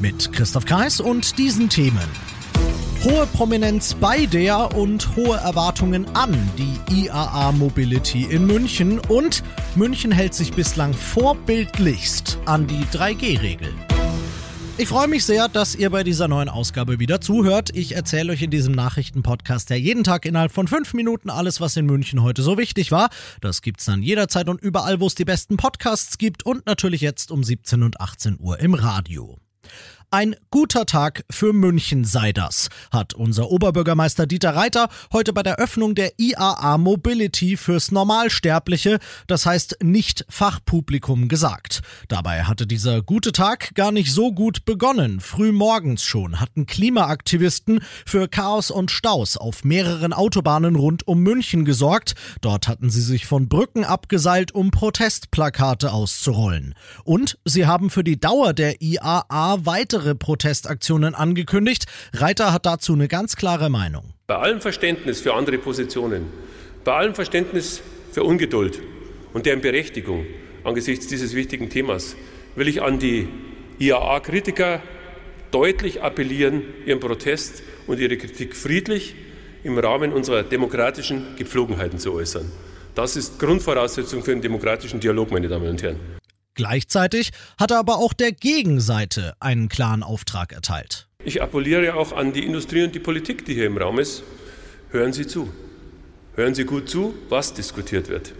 Mit Christoph Kreis und diesen Themen. Hohe Prominenz bei der und hohe Erwartungen an die IAA Mobility in München und München hält sich bislang vorbildlichst an die 3G-Regel. Ich freue mich sehr, dass ihr bei dieser neuen Ausgabe wieder zuhört. Ich erzähle euch in diesem Nachrichtenpodcast ja jeden Tag innerhalb von fünf Minuten alles, was in München heute so wichtig war. Das gibt's dann jederzeit und überall, wo es die besten Podcasts gibt und natürlich jetzt um 17 und 18 Uhr im Radio. Ein guter Tag für München sei das, hat unser Oberbürgermeister Dieter Reiter heute bei der Öffnung der IAA Mobility fürs Normalsterbliche, das heißt nicht Fachpublikum, gesagt. Dabei hatte dieser gute Tag gar nicht so gut begonnen. Früh morgens schon hatten Klimaaktivisten für Chaos und Staus auf mehreren Autobahnen rund um München gesorgt. Dort hatten sie sich von Brücken abgeseilt, um Protestplakate auszurollen. Und sie haben für die Dauer der IAA weiter weitere Protestaktionen angekündigt. Reiter hat dazu eine ganz klare Meinung. Bei allem Verständnis für andere Positionen, bei allem Verständnis für Ungeduld und deren Berechtigung angesichts dieses wichtigen Themas will ich an die IAA-Kritiker deutlich appellieren, ihren Protest und ihre Kritik friedlich im Rahmen unserer demokratischen Gepflogenheiten zu äußern. Das ist Grundvoraussetzung für einen demokratischen Dialog, meine Damen und Herren. Gleichzeitig hat er aber auch der Gegenseite einen klaren Auftrag erteilt. Ich appelliere auch an die Industrie und die Politik, die hier im Raum ist. Hören Sie zu. Hören Sie gut zu, was diskutiert wird.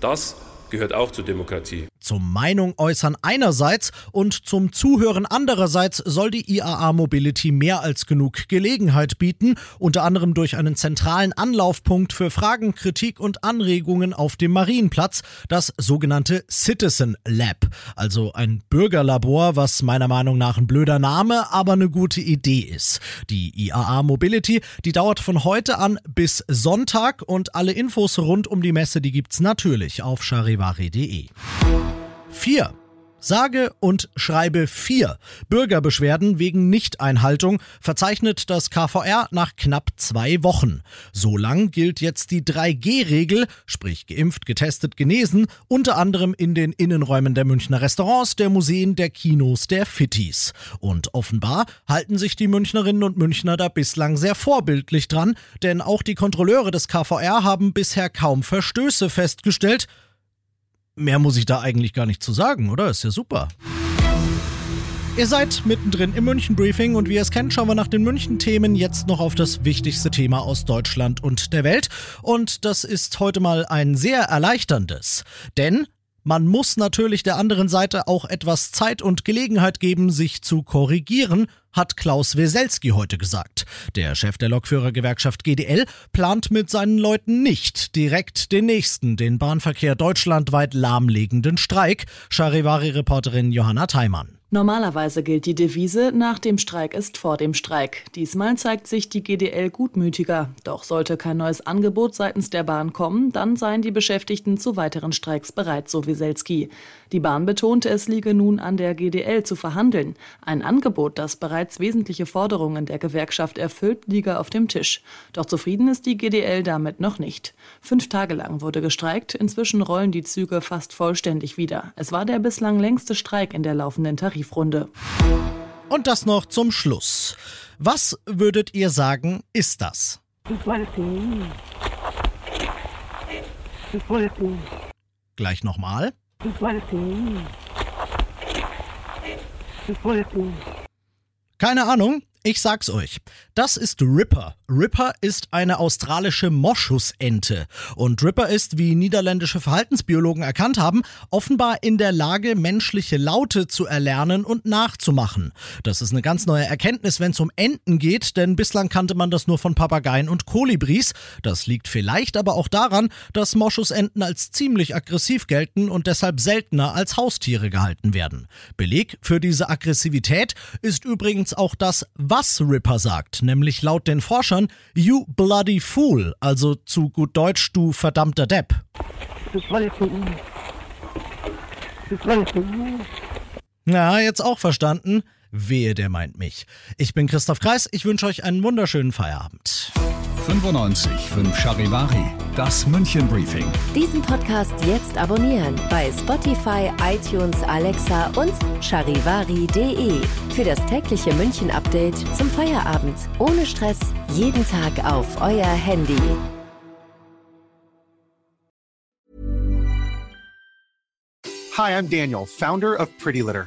Das gehört auch zur Demokratie. Zum Meinung äußern einerseits und zum Zuhören andererseits soll die IAA Mobility mehr als genug Gelegenheit bieten, unter anderem durch einen zentralen Anlaufpunkt für Fragen, Kritik und Anregungen auf dem Marienplatz, das sogenannte Citizen Lab, also ein Bürgerlabor, was meiner Meinung nach ein blöder Name, aber eine gute Idee ist. Die IAA Mobility, die dauert von heute an bis Sonntag und alle Infos rund um die Messe, die gibt's natürlich auf charivari.de. 4. Sage und schreibe vier Bürgerbeschwerden wegen Nichteinhaltung verzeichnet das KVR nach knapp zwei Wochen. So lang gilt jetzt die 3G-Regel, sprich geimpft, getestet, genesen, unter anderem in den Innenräumen der Münchner Restaurants, der Museen, der Kinos, der Fittis. Und offenbar halten sich die Münchnerinnen und Münchner da bislang sehr vorbildlich dran, denn auch die Kontrolleure des KVR haben bisher kaum Verstöße festgestellt, Mehr muss ich da eigentlich gar nicht zu sagen, oder? Ist ja super. Ihr seid mittendrin im München Briefing und wie ihr es kennt, schauen wir nach den München Themen jetzt noch auf das wichtigste Thema aus Deutschland und der Welt. Und das ist heute mal ein sehr erleichterndes. Denn man muss natürlich der anderen Seite auch etwas Zeit und Gelegenheit geben, sich zu korrigieren, hat Klaus Weselski heute gesagt. Der Chef der Lokführergewerkschaft GDL plant mit seinen Leuten nicht direkt den nächsten, den Bahnverkehr deutschlandweit lahmlegenden Streik. Charivari-Reporterin Johanna Theimann. Normalerweise gilt die Devise, nach dem Streik ist vor dem Streik. Diesmal zeigt sich die GDL gutmütiger. Doch sollte kein neues Angebot seitens der Bahn kommen, dann seien die Beschäftigten zu weiteren Streiks bereit, so Wieselski. Die Bahn betonte, es liege nun an der GDL zu verhandeln. Ein Angebot, das bereits wesentliche Forderungen der Gewerkschaft erfüllt, liege auf dem Tisch. Doch zufrieden ist die GDL damit noch nicht. Fünf Tage lang wurde gestreikt, inzwischen rollen die Züge fast vollständig wieder. Es war der bislang längste Streik in der laufenden Tarif Tarifrunde. Und das noch zum Schluss. Was würdet ihr sagen, ist das? Weiß nicht. Weiß nicht. Gleich nochmal. Weiß nicht. Weiß nicht. Keine Ahnung. Ich sag's euch. Das ist Ripper. Ripper ist eine australische Moschusente. Und Ripper ist, wie niederländische Verhaltensbiologen erkannt haben, offenbar in der Lage, menschliche Laute zu erlernen und nachzumachen. Das ist eine ganz neue Erkenntnis, wenn es um Enten geht, denn bislang kannte man das nur von Papageien und Kolibris. Das liegt vielleicht aber auch daran, dass Moschusenten als ziemlich aggressiv gelten und deshalb seltener als Haustiere gehalten werden. Beleg für diese Aggressivität ist übrigens auch das was Ripper sagt, nämlich laut den Forschern You bloody fool, also zu gut Deutsch du verdammter Depp. Das war jetzt ein. Das war jetzt ein. Na, jetzt auch verstanden? Wehe, der meint mich. Ich bin Christoph Kreis, ich wünsche euch einen wunderschönen Feierabend. 95 5 Charivari, das München Briefing. Diesen Podcast jetzt abonnieren bei Spotify, iTunes, Alexa und charivari.de. Für das tägliche München Update zum Feierabend. Ohne Stress, jeden Tag auf euer Handy. Hi, I'm Daniel, founder of Pretty Litter.